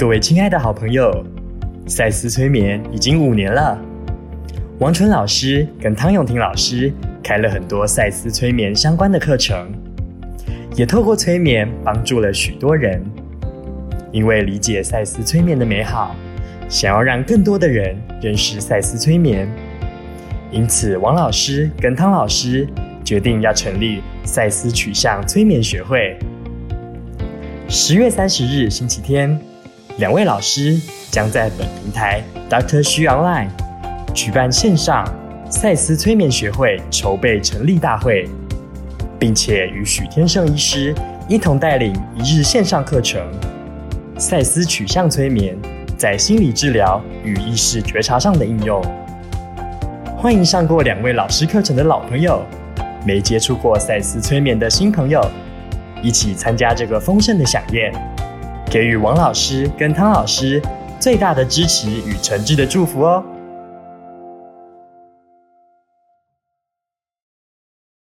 各位亲爱的好朋友，赛斯催眠已经五年了。王纯老师跟汤永婷老师开了很多赛斯催眠相关的课程，也透过催眠帮助了许多人。因为理解赛斯催眠的美好，想要让更多的人认识赛斯催眠，因此王老师跟汤老师决定要成立赛斯取向催眠学会。十月三十日星期天，两位老师将在本平台 Dr. Xu Online 举办线上赛斯催眠学会筹备成立大会，并且与许天胜医师一同带领一日线上课程——赛斯取向催眠在心理治疗与意识觉察上的应用。欢迎上过两位老师课程的老朋友，没接触过赛斯催眠的新朋友。一起参加这个丰盛的飨宴，给予王老师跟汤老师最大的支持与诚挚的祝福哦。